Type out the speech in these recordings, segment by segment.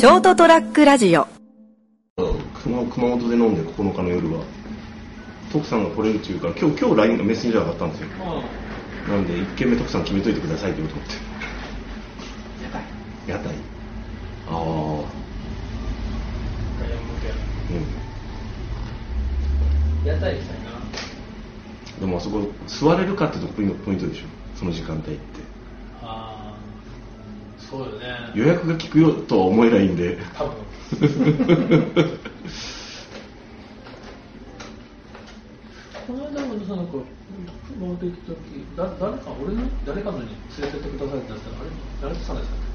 ショートトラックラジオ。熊熊本で飲んで9日の夜は徳さんが来れるっていうから今日今日 LINE がメッセンジャーがあったんですよ。なんで1軒目徳さん決めといてくださいって言うと思って屋台屋台ああうん。屋台したいなでもあそこ座れるかってとこポイントでしょ。その時間帯って。ああそうよね。予約が効くよとは思えないんで。多分この間もさなんか熊本行く時だ誰か俺の誰かのに連れてってくださいって言ったらあれ誰とさんでしたっけ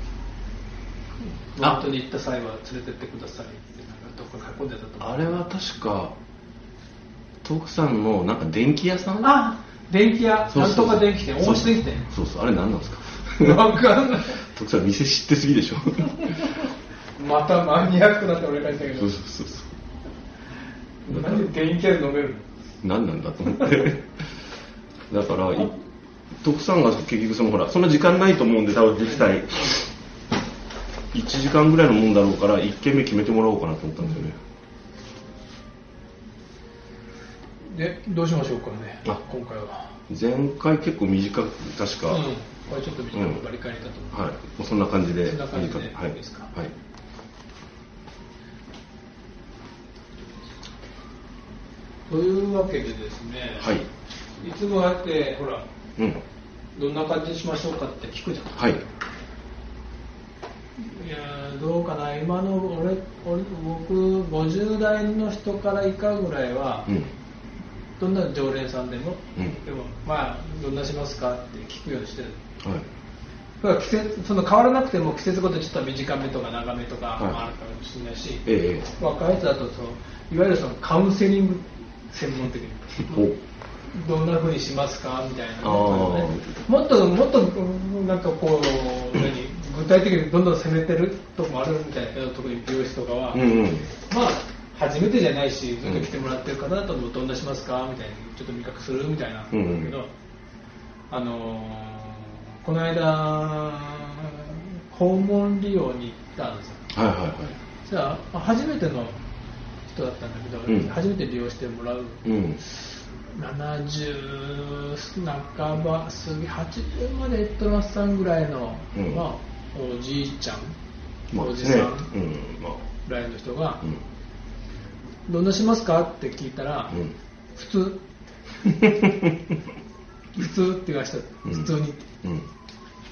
熊本に行った際は連れてってくださいってなんかどこか書き込んでたとあれは確か徳さんのなんか電気屋さん？あ電気屋。なんとか電気店大石電気店。そうそうあれ何なんですか？わかんない。徳さん店知ってすぎでしょ。またマニアックなって俺が言ったけど。そうそうそうそう。何で電気屋で飲めるの？何なんだと思って。だからい徳さんが結局そのほらそんな時間ないと思うんで多分実際1時間ぐらいのもんだろうから1軒目決めてもらおうかなと思ったんですよね。でどうしましょうかねあ今回は。前回結構短く確か、うんこれちょっと短うん。く割り替えたとはい。そんな感じでそんな感じでいいい。ですか？はい。というわけでですね、はい。いつもあってほらうん。どんな感じにしましょうかって聞くじゃん。はい。いやーどうかな。今の俺俺僕50代の人から以下ぐらいは、うん。どんな常連さんでも、うん。でもまあどんなしますかって聞くようにしてるはい。季節その変わらなくても季節ごとにちょっと短めとか長めとかはいもあるかもしれないし、え若い人だとそのいわゆるそのカウンセリング専門的にどんなふうにしますかみたいな、あー。もっともっとうんなんかこう何具体的にどんどん攻めてるとこもあるみたいな特に美容師とかは、うんうん。まあ初めてじゃないしずっと来てもらってる方だとどんなしますかみたいにちょっと味覚するみたいなんだけど、うんうん。あのーこの間訪問利用に行ったんですよ。はいはいはい。じゃあ初めての人だったんだけど、うん。初めて利用してもらう。うん。70半ば過ぎ80までエットラスさんぐらいの、うん。まあ、おじいちゃん、まあおじさんぐらいの人がうん「どんなしますか?」って聞いたら「うん。普通」普通って言わした。うん普通に、うん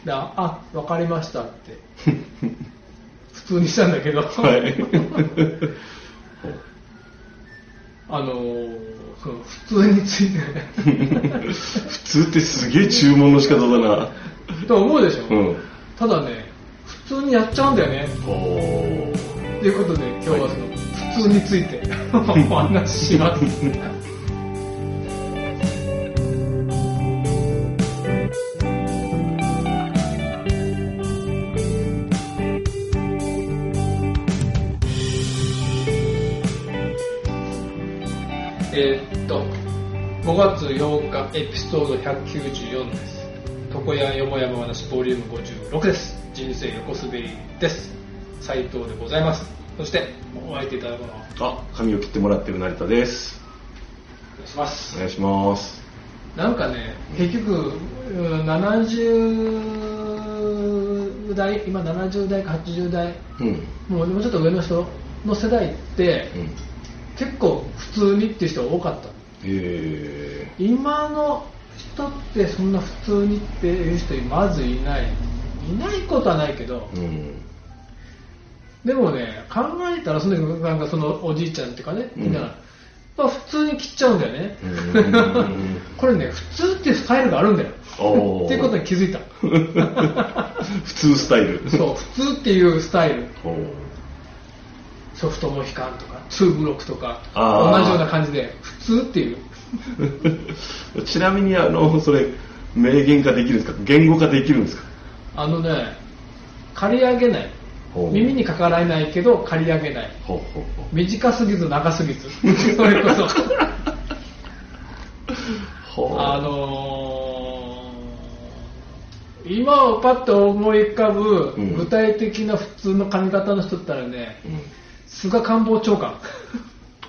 でああ分かりましたって。普通にしたんだけど、はい。あのーその普通について。普通ってすげえ注文の仕方だな。と思うでしょ、うん。ただね普通にやっちゃうんだよね。ということで今日はその普通について。お話ししますえーっと5月8日エピソード194です。床屋よもやま話ボリューム56です。人生横滑りです。斉藤でございます。そしてお相手いただくのをおあ髪を切ってもらってる成田です。願いします。お願いします。なんかね結局うん70代今70代か80代うん。もうもうちょっと上の人の世代って、うん結構普通にっていう人が多かった。え今の人ってそんな普通にっていう人まずいない。いないことはないけどー、うん。でもね考えたらそのなんかそのおじいちゃんっていうかね、うん。みんなまあ普通に切っちゃうんだよね。うん。これね普通っていうスタイルがあるんだよ。っていうことに気づいた。普通スタイル。そう普通っていうスタイルソフトモヒカンとか2ブロックとか同じような感じで普通っていう。ちなみにあのそれ明言化できるんですか？言語化できるんですか？あのね刈り上げない。耳にかからないけど刈り上げない。短すぎず長すぎず。それこそ。あの今パッと思い浮かぶうん。具体的な普通の髪型の人ったらね、うん菅官房長官。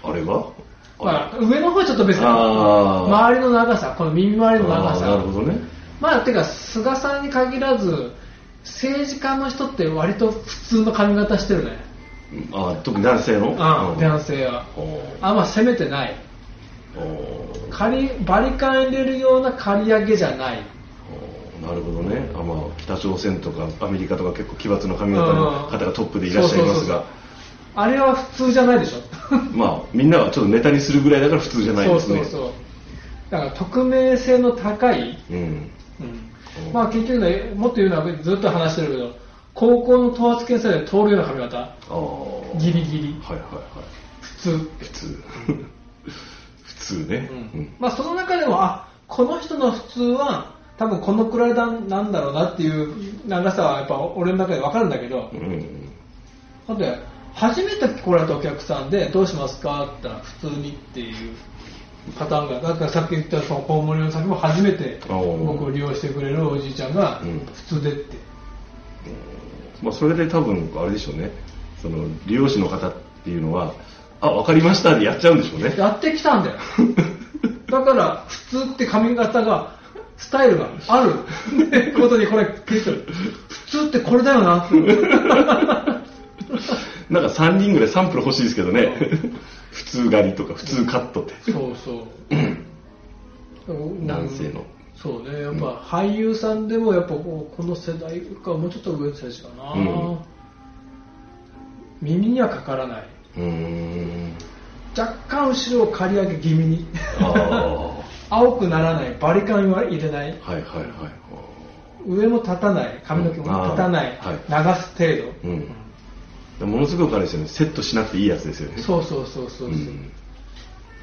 あれはまあ、上の方はちょっと別だけどあー周りの長さ、この耳周りの長さ。なるほどね。まあ、てか、菅さんに限らず、政治家の人って割と普通の髪型してるね。あー特に男性の？あうん男性は。あんま攻めてない。おー刈りバリカン入れるような刈り上げじゃない。なるほどね。あまあ、北朝鮮とかアメリカとか結構奇抜な髪型の方がトップでいらっしゃいますがあれは普通じゃないでしょ。まあ、みんなはちょっとネタにするぐらいだから普通じゃないですね。そうそうそう。だから匿名性の高い、うん。うんまあ結局ね、もっと言うのはずっと話してるけど、高校の等圧検査で通るような髪型、ああ。ギリギリ、はいはいはい。普通。普通。普通ね。うんまあその中でも、あ、この人の普通は、多分このくらいだなんだろうなっていう長さはやっぱ俺の中で分かるんだけど、うんうんだって初めて来られたお客さんでどうしますかって言ったら普通にっていうパターンがだからさっき言ったそのコウモリの先も初めて僕を利用してくれるおじいちゃんがうん普通でって、まあ、それで多分あれでしょうね。その利用者の方っていうのはあ分かりましたでやっちゃうんでしょうね。やってきたんだよ。だから普通って髪型がスタイルがあることにこれ聞いてる。普通ってこれだよななんか3人ぐらいサンプル欲しいですけどね。普通狩りとか普通カットって。そうそう。男性の。そうね。やっぱ俳優さんでもやっぱこうこの世代かもうちょっと上の世代かな、うん。耳にはかからない。うーん。若干後ろを刈り上げ気味に。青くならない。バリカンは入れない。はいはいはい。上も立たない。髪の毛も立たない、うん。あ流す程度、うんものすごくあれですよね。セットしなくていいやつですよね。そうそうそうそうそう、うん。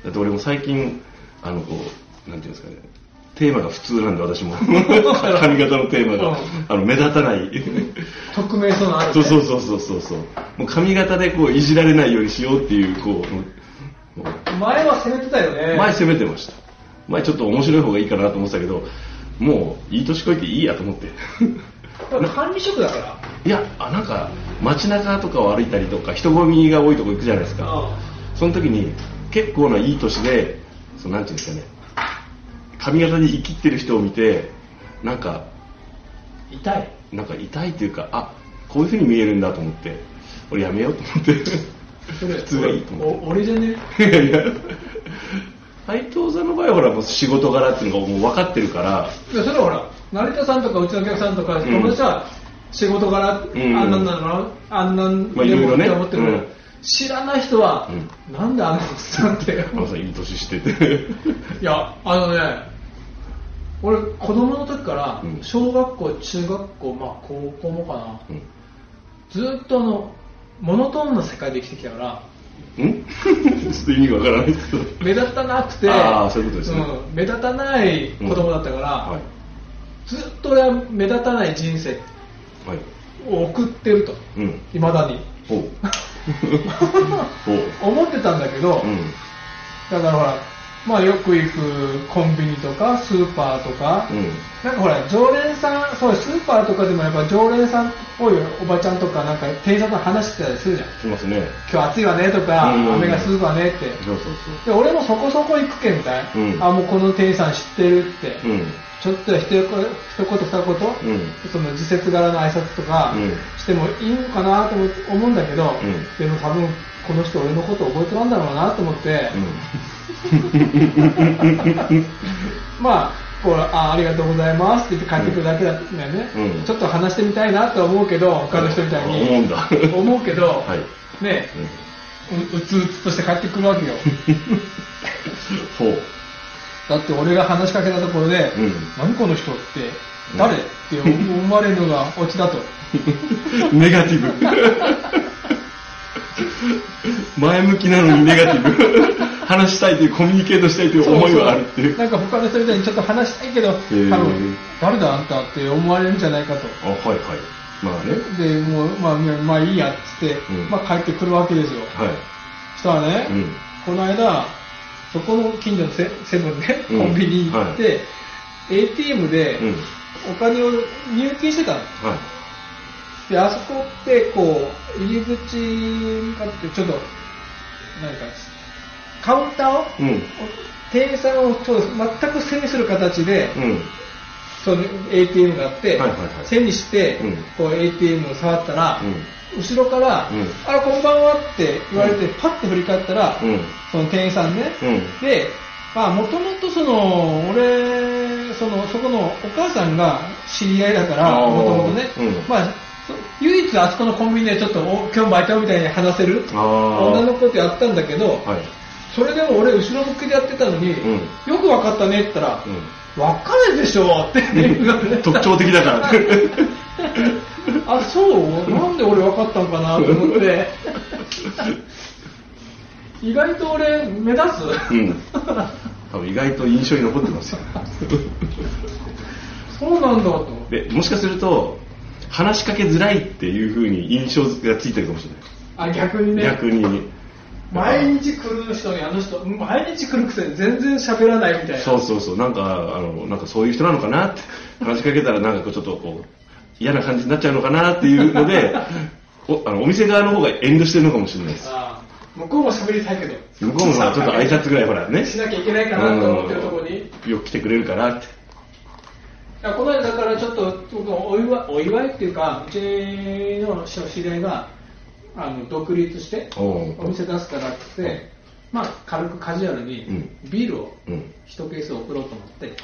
だって俺も最近あのこうなんていうんですかね。テーマが普通なんで私も。髪型のテーマが、うん。あの目立たない。匿名性のあそうそうそうそうそうそう。もう髪型でこういじられないようにしようっていうこう。前は攻めてたよね。前攻めてました。前ちょっと面白い方がいいかなと思ってたけどもういい年こいていいやと思って管理職だから。いやあなんか街中とかを歩いたりとか人混みが多いとこ行くじゃないですか。あその時に結構ないい年でそのなんていうんですかね。髪型に生きってる人を見てなんか痛い。なんか痛いっていうかあこういう風に見えるんだと思って俺やめようと思ってそれ普通がいいと思って。お俺じゃね？いやいや。斎藤さんの場合はほらもう仕事柄っていうのがもう分かってるから。いやそれはほら成田さんとかうちのお客さんとかん。友達は仕事柄、ん。あんなんなの？あんなんまあいろいろね。って思ってるけど、うん。知らない人は、なんであのおっさんって。あのさんいい年してて。いやあのね俺子供の時からうん。小学校中学校まあ高校もかな。うん。ずっとあのモノトーンな世界で生きてきたからん？ちょっと意味がわからないですけど。目立たなくてあーそういうことですね。うん。目立たない子供だったから、はいずっと俺は目立たない人生はい。を送ってると。うん。いまだに。ほう。ほう。思ってたんだけど、うん。だからほら、まあよく行くコンビニとかスーパーとか、うん。なんかほら常連さん、そうスーパーとかでもやっぱ常連さんっぽいおばちゃんとかなんか店員さんと話してたりするじゃん。しますね。今日暑いわねとか、うん。雨がすぐわねって。そうそうで俺もそこそこ行くけんたい、うん。あもうこの店員さん知ってるって、そううんちょっと一言一言二言、うん。その時節柄の挨拶とかうん。してもいいのかなと思思うんだけど、ん。でも多分この人俺のこと覚えてたんだろうなと思って、まあこうあありがとうございますって言って帰ってくるだけだったよね、うん。ちょっと話してみたいなと思うけど他の人みたいに。思うんだ。思うけど、はい。ねううつうつとして帰ってくるわけよ。ほうだって俺が話しかけたところで、うん。何この人って誰、って思われるのがオチだと。ネガティブ。前向きなのにネガティブ。話したいというコミュニケートしたいという思いはあるっていう。なんか他の人みたいにちょっと話したいけど、誰だあんたって思われるんじゃないかと。あはいはい。まあね。でもうまあまあいいやっつって、うん。まあ帰ってくるわけですよ。はい。そしたらね、うん。この間そこの近所のセセブンね、うんコンビニに行って、ATM でうんお金を入金してたの。はい。で、あそこって、こう、入り口に向かって、ちょっと、なんか、カウンターを、うん。店員さんを全く背にする形で、うん。その ATM があって、はいはいはい。背にして、うん。こう ATM を触ったら、う後ろから、うん。あら、こんばんはって言われて、パッと振り返ったら、うん。その店員さんね、うん。で、まあ、もともとその、俺、その、そこのお母さんが知り合いだから、もともとね、うん。まあ、そ唯一あそこのコンビニでちょっと、お今日バイトみたいに話せる。女の子ってやったんだけど、はい。それでも俺後ろ向きでやってたのに、うんよくわかったねって言ったら、うわかるでしょって特徴的だから。あ、そう？なんで俺わかったのかなと思って。意外と俺目立つ、うん。多分意外と印象に残ってますよ。そうなんだと。で、もしかすると、話しかけづらいっていう風に印象がついてるかもしれあ、逆にね。ない。逆に。毎日来る人にあの人、毎日来るくせに全然喋らないみたいな。そうそうそう、なんか、あの、なんかそういう人なのかな？って、話しかけたらなんかちょっとこう、嫌な感じになっちゃうのかなっていうので、おあのお店側の方が遠慮してるのかもしれないです。あ向こうも喋りたいけど。向こうもさちょっと挨拶ぐらいほらね。しなきゃいけないかなと思ってるところに。よく来てくれるからって。やこの間だからちょっとお祝いお祝いっていうかうちの知り合いがあの独立してお店出すからってまあ、軽くカジュアルにうんビールをうん。一ケース送ろうと思ってはい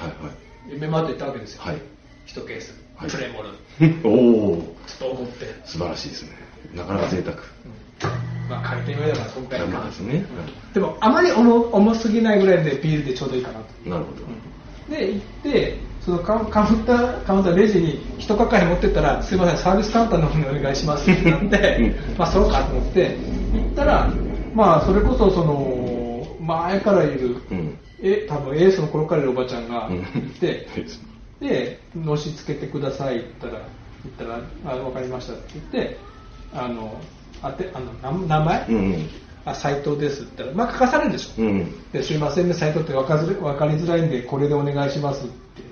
夢まで行ったわけですよ、はい。はい。一ケース、はいプレモル おおちょっと思って、素晴らしいですね。なかなか贅沢。まあ借りてみればそんくらいかまあですね。でもあまり重重すぎないぐらいでビールでちょうどいいかなとなるほど。で行ってそのカウンターカウンターレジに一係持ってったらすいませんサービスカウンターの方にお願いしますってなってまあそうかと思って行ったらまあそれこそその前からいるうん。え多分エースの頃からいるおばちゃんがうんいて、でのしつけてくださいって言ったら言ったらあ分かりましたって言ってあのあてあの名名前、うんうん。あ斉藤ですって言ったらまあ書かされるでしょ、うん。ですいませんね、斉藤って分かず分かりづらいんで、これでお願いしますって。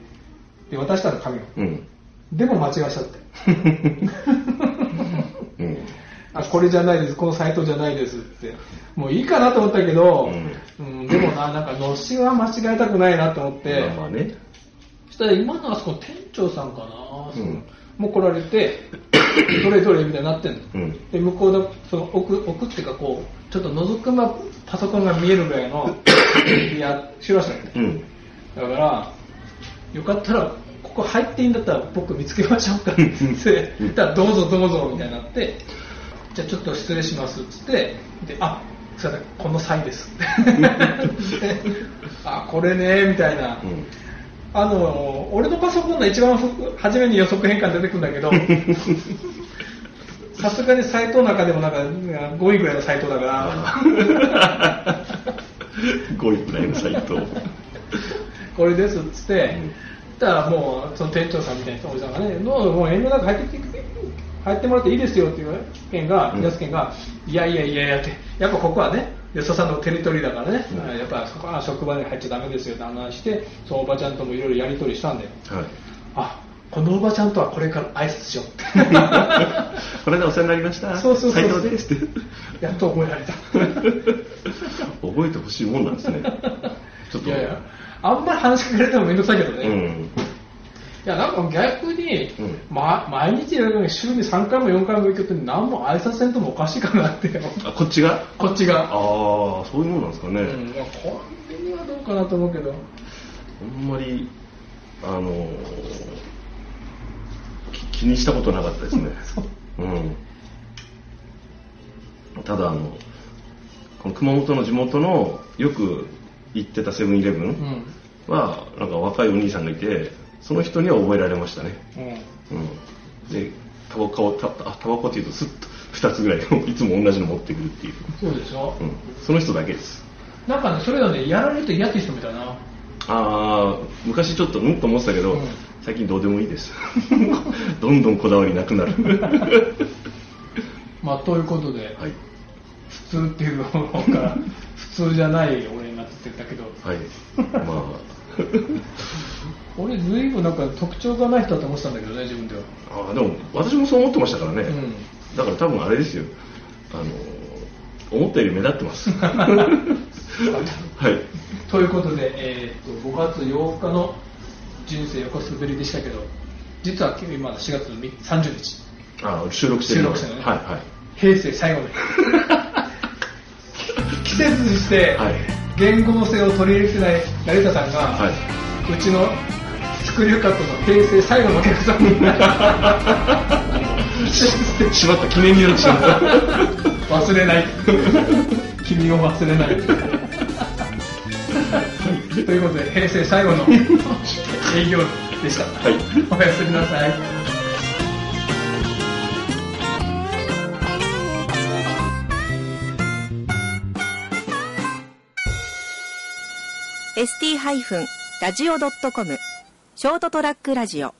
で、渡したの紙を。うん。でも間違えちゃって。うん。あ、これじゃないです、この斉藤じゃないですって。もういいかなと思ったけど、うんでもな、なんか、のしは間違えたくないなと思って、まあまあね。そしたら今のあそこの店長さんかな、うんもう来られて、どれどれみたいになってんの？うん。で、向こうの、その奥、奥っていうかこう、ちょっと覗くま、パソコンが見えるぐらいの、いや、しましたね。うん。だから、よかったら、ここ入っていいんだったら僕見つけましょうかって 言ったら、どうぞどうぞみたいになって、じゃあちょっと失礼しますっつって、で、あ、すいません、この際です。あ、これね、みたいな。うん。あの、俺のパソコンの一番初めに予測変換出てくるんだけど、さすがにサイトの中でもなんか5位ぐらいのサイトだから、5位くらいのサイト。これですっつって、たらもうその店長さんみたいな人おじさんがね、もうもう遠慮なく入ってきて、入ってもらっていいですよっていう件が、うん。安健が、いやいやいやいやって、やっぱここはね、安田さんのテリトリーだからね、うんやっぱそこは職場に入っちゃダメですよって話して、そのおばちゃんともいろいろやり取りしたんだよ。はい。あ、このおばちゃんとはこれから挨拶しようって。これでお世話になりました。そうそうそう斉藤ですって。やっと覚えられた。覚えてほしいもんなんですね。ちょっと。いやいや、あんまり話しかけられてもめんどくさいけどね。うん。いや、なんか逆に、うんま、毎日やるのに週に3回も4回も行くって何も挨拶せんともおかしいかなって。あ、こっちが？こっちが。ああ、そういうもんなんですかね。うん、まあコンビニはどうかなと思うけど。あんまり、あのーき気にしたことなかったですね。うん。ただ、あの、この熊本の地元のよく行ってたセブンイレブンうん。は、なんか若いお兄さんがいて、その人には覚えられましたね。うん。うん。で、タバコを、たあタバコっていうとスッと2つぐらい いつも同じの持ってくるっていう。そうでしょ、うん。その人だけです。なんかね、それがね、やられると嫌って人みたいな。ああ昔ちょっとうんと思ってたけど、うん最近どうでもいいです どんどんこだわりなくなる まあ、ということで、はい普通っていうのから、普通じゃない俺になってたけど、はいまあ俺ずいぶんなんか特徴がない人だと思ってたんだけどね自分では。ああでも私もそう思ってましたからね、うん。だから多分あれですよ。あの思ったより目立ってます。はい。ということで、えー、と5月8日の人生横滑りでしたけど実は今4月の30日。ああ収録してるの収録してるのね。はいはい。平成最後の日。季節にしてはい。言語性を取り入れてない成田さんが、はい。うちのスクリューカットの平成最後のお客さんに しまった記念になってしまった。忘れない。君を忘れない。ということで平成最後の営業でした、はい。おやすみなさい。ST-radio.com ショートトラックラジオ。